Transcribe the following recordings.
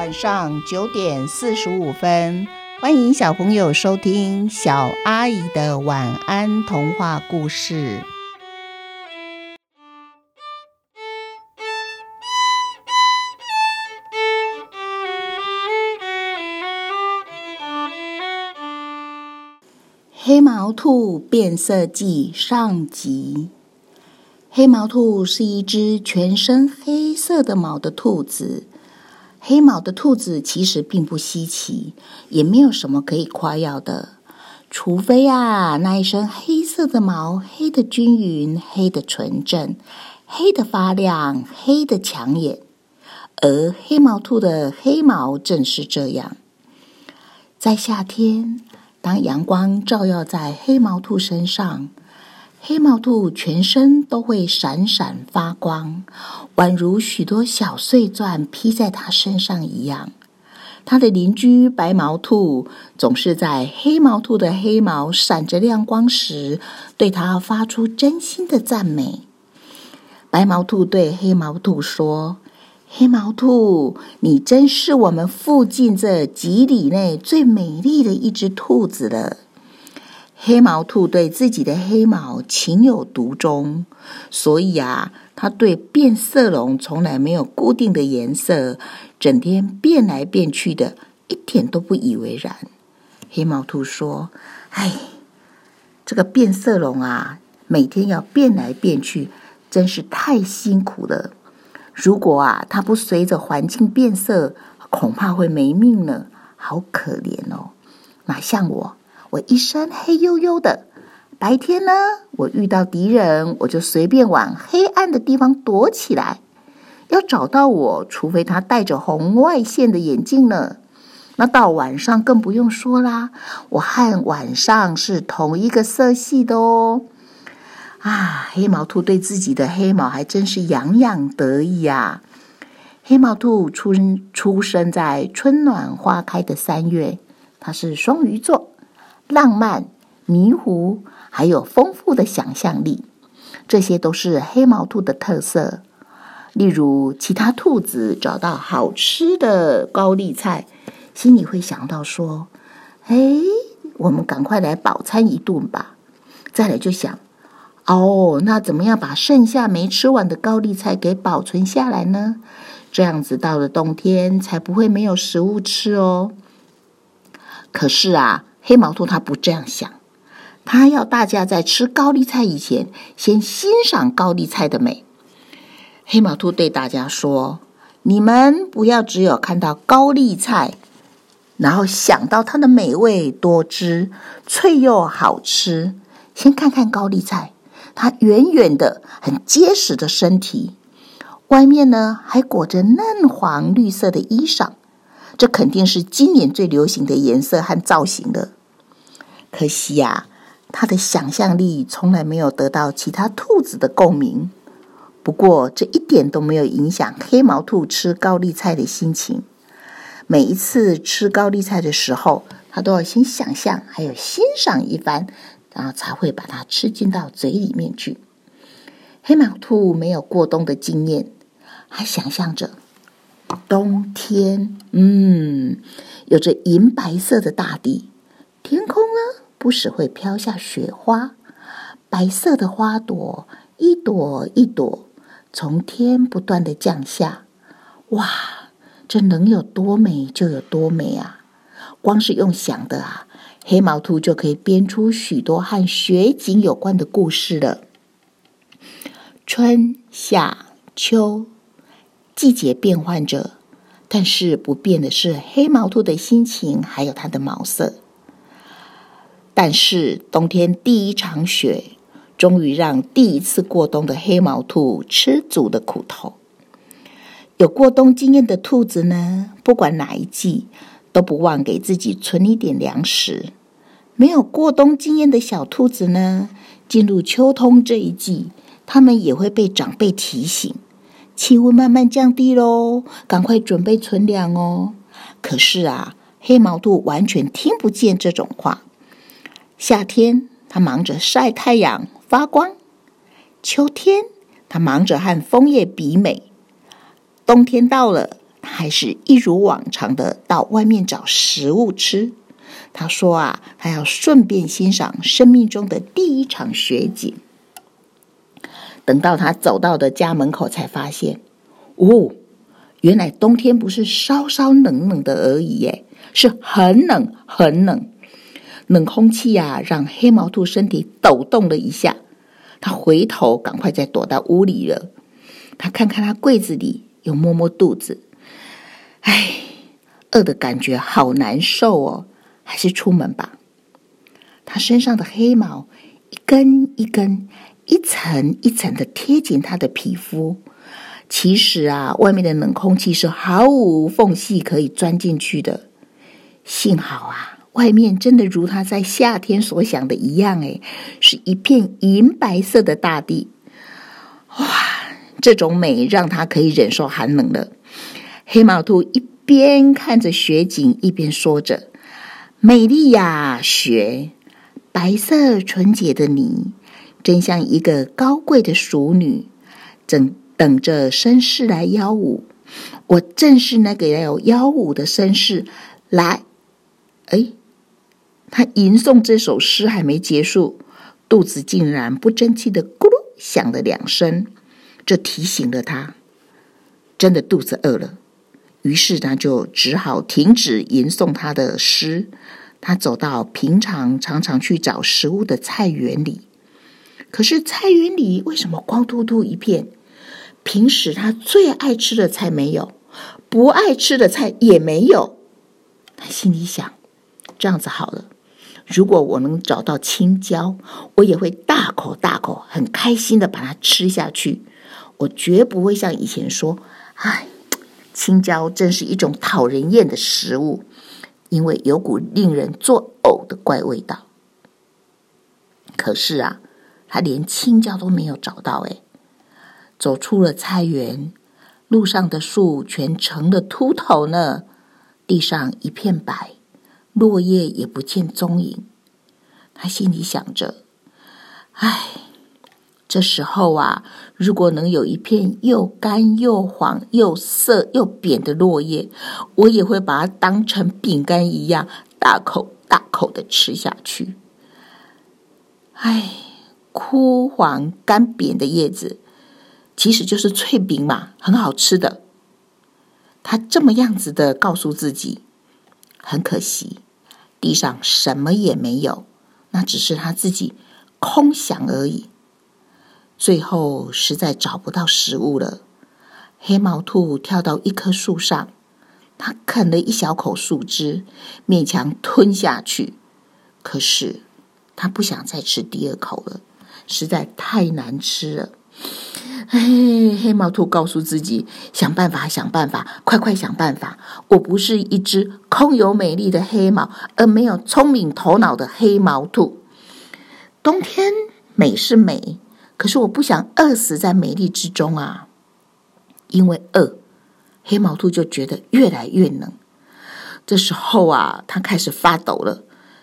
晚上九点四十五分，欢迎小朋友收听小阿姨的晚安童话故事。黑毛兔变色记上集。黑毛兔是一只全身黑色的毛的兔子。黑毛的兔子其实并不稀奇，也没有什么可以夸耀的，除非啊，那一身黑色的毛黑的均匀、黑的纯正、黑的发亮、黑的抢眼。而黑毛兔的黑毛正是这样，在夏天。当阳光照耀在黑毛兔身上，黑毛兔全身都会闪闪发光，宛如许多小碎钻披在它身上一样。它的邻居白毛兔总是在黑毛兔的黑毛闪着亮光时，对它发出真心的赞美。白毛兔对黑毛兔说。黑毛兔，你真是我们附近这几里内最美丽的一只兔子了。黑毛兔对自己的黑毛情有独钟，所以啊，它对变色龙从来没有固定的颜色，整天变来变去的，一点都不以为然。黑毛兔说：“哎，这个变色龙啊，每天要变来变去，真是太辛苦了。”如果啊，它不随着环境变色，恐怕会没命呢。好可怜哦！哪像我，我一身黑黝黝的。白天呢，我遇到敌人，我就随便往黑暗的地方躲起来。要找到我，除非他戴着红外线的眼镜呢。那到晚上更不用说啦，我和晚上是同一个色系的哦。啊，黑毛兔对自己的黑毛还真是洋洋得意啊！黑毛兔出出生在春暖花开的三月，它是双鱼座，浪漫、迷糊，还有丰富的想象力，这些都是黑毛兔的特色。例如，其他兔子找到好吃的高丽菜，心里会想到说：“哎，我们赶快来饱餐一顿吧。”再来就想。哦，那怎么样把剩下没吃完的高丽菜给保存下来呢？这样子到了冬天才不会没有食物吃哦。可是啊，黑毛兔它不这样想，它要大家在吃高丽菜以前，先欣赏高丽菜的美。黑毛兔对大家说：“你们不要只有看到高丽菜，然后想到它的美味多汁、脆又好吃，先看看高丽菜。”它圆圆的、很结实的身体，外面呢还裹着嫩黄绿色的衣裳，这肯定是今年最流行的颜色和造型了。可惜呀，他的想象力从来没有得到其他兔子的共鸣。不过这一点都没有影响黑毛兔吃高丽菜的心情。每一次吃高丽菜的时候，他都要先想象，还有欣赏一番。然后才会把它吃进到嘴里面去。黑毛兔没有过冬的经验，还想象着冬天，嗯，有着银白色的大地，天空呢不时会飘下雪花，白色的花朵一朵一朵从天不断的降下。哇，这能有多美就有多美啊！光是用想的啊。黑毛兔就可以编出许多和雪景有关的故事了。春夏秋，季节变换着，但是不变的是黑毛兔的心情，还有它的毛色。但是冬天第一场雪，终于让第一次过冬的黑毛兔吃足了苦头。有过冬经验的兔子呢，不管哪一季。都不忘给自己存一点粮食。没有过冬经验的小兔子呢，进入秋冬这一季，它们也会被长辈提醒：气温慢慢降低喽，赶快准备存粮哦。可是啊，黑毛兔完全听不见这种话。夏天，它忙着晒太阳发光；秋天，它忙着和枫叶比美；冬天到了。还是一如往常的到外面找食物吃。他说啊，他要顺便欣赏生命中的第一场雪景。等到他走到的家门口，才发现，哦，原来冬天不是稍稍冷冷的而已，耶，是很冷很冷。冷空气呀，让黑毛兔身体抖动了一下。他回头，赶快再躲到屋里了。他看看他柜子里，又摸摸肚子，唉，饿的感觉好难受哦，还是出门吧。他身上的黑毛一根一根、一层一层的贴紧他的皮肤。其实啊，外面的冷空气是毫无缝隙可以钻进去的。幸好啊。外面真的如他在夏天所想的一样，哎，是一片银白色的大地。哇，这种美让他可以忍受寒冷了。黑毛兔一边看着雪景，一边说着：“美丽呀，雪，白色纯洁的你，真像一个高贵的淑女，正等着绅士来邀舞。我正是那个要邀舞的绅士。来，哎。”他吟诵这首诗还没结束，肚子竟然不争气的咕噜响了两声，这提醒了他，真的肚子饿了。于是他，就只好停止吟诵他的诗。他走到平常常常去找食物的菜园里，可是菜园里为什么光秃秃一片？平时他最爱吃的菜没有，不爱吃的菜也没有。他心里想：这样子好了。如果我能找到青椒，我也会大口大口、很开心的把它吃下去。我绝不会像以前说：“唉，青椒真是一种讨人厌的食物，因为有股令人作呕的怪味道。”可是啊，他连青椒都没有找到。哎，走出了菜园，路上的树全成了秃头呢，地上一片白。落叶也不见踪影，他心里想着：“唉，这时候啊，如果能有一片又干又黄又涩又扁的落叶，我也会把它当成饼干一样，大口大口的吃下去。”唉，枯黄干扁的叶子，其实就是脆饼嘛，很好吃的。他这么样子的告诉自己。很可惜，地上什么也没有，那只是他自己空想而已。最后实在找不到食物了，黑毛兔跳到一棵树上，它啃了一小口树枝，勉强吞下去。可是它不想再吃第二口了，实在太难吃了。嘿，黑毛兔告诉自己：“想办法，想办法，快快想办法！我不是一只空有美丽的黑毛而没有聪明头脑的黑毛兔。冬天美是美，可是我不想饿死在美丽之中啊！因为饿，黑毛兔就觉得越来越冷。这时候啊，它开始发抖了。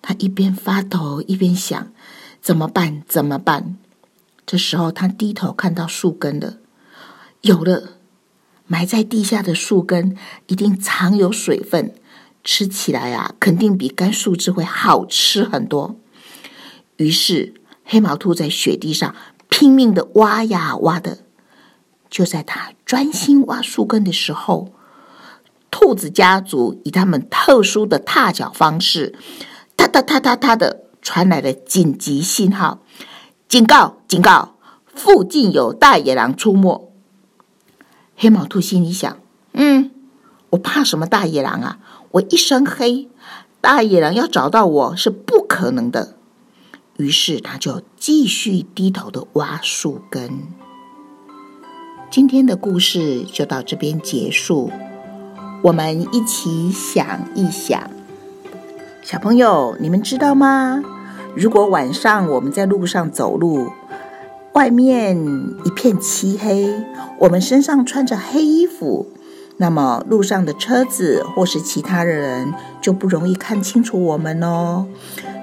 它一边发抖一边想：怎么办？怎么办？”这时候，他低头看到树根了，有了，埋在地下的树根一定藏有水分，吃起来啊，肯定比干树枝会好吃很多。于是，黑毛兔在雪地上拼命的挖呀挖的。就在他专心挖树根的时候，兔子家族以他们特殊的踏脚方式，哒哒哒哒哒的传来了紧急信号。警告！警告！附近有大野狼出没。黑毛兔心里想：“嗯，我怕什么大野狼啊？我一身黑，大野狼要找到我是不可能的。”于是他就继续低头的挖树根。今天的故事就到这边结束。我们一起想一想，小朋友，你们知道吗？如果晚上我们在路上走路，外面一片漆黑，我们身上穿着黑衣服，那么路上的车子或是其他的人就不容易看清楚我们哦。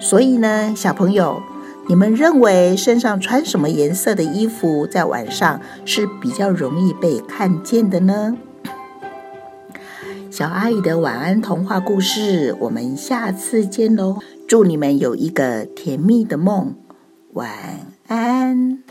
所以呢，小朋友，你们认为身上穿什么颜色的衣服在晚上是比较容易被看见的呢？小阿姨的晚安童话故事，我们下次见喽！祝你们有一个甜蜜的梦，晚安。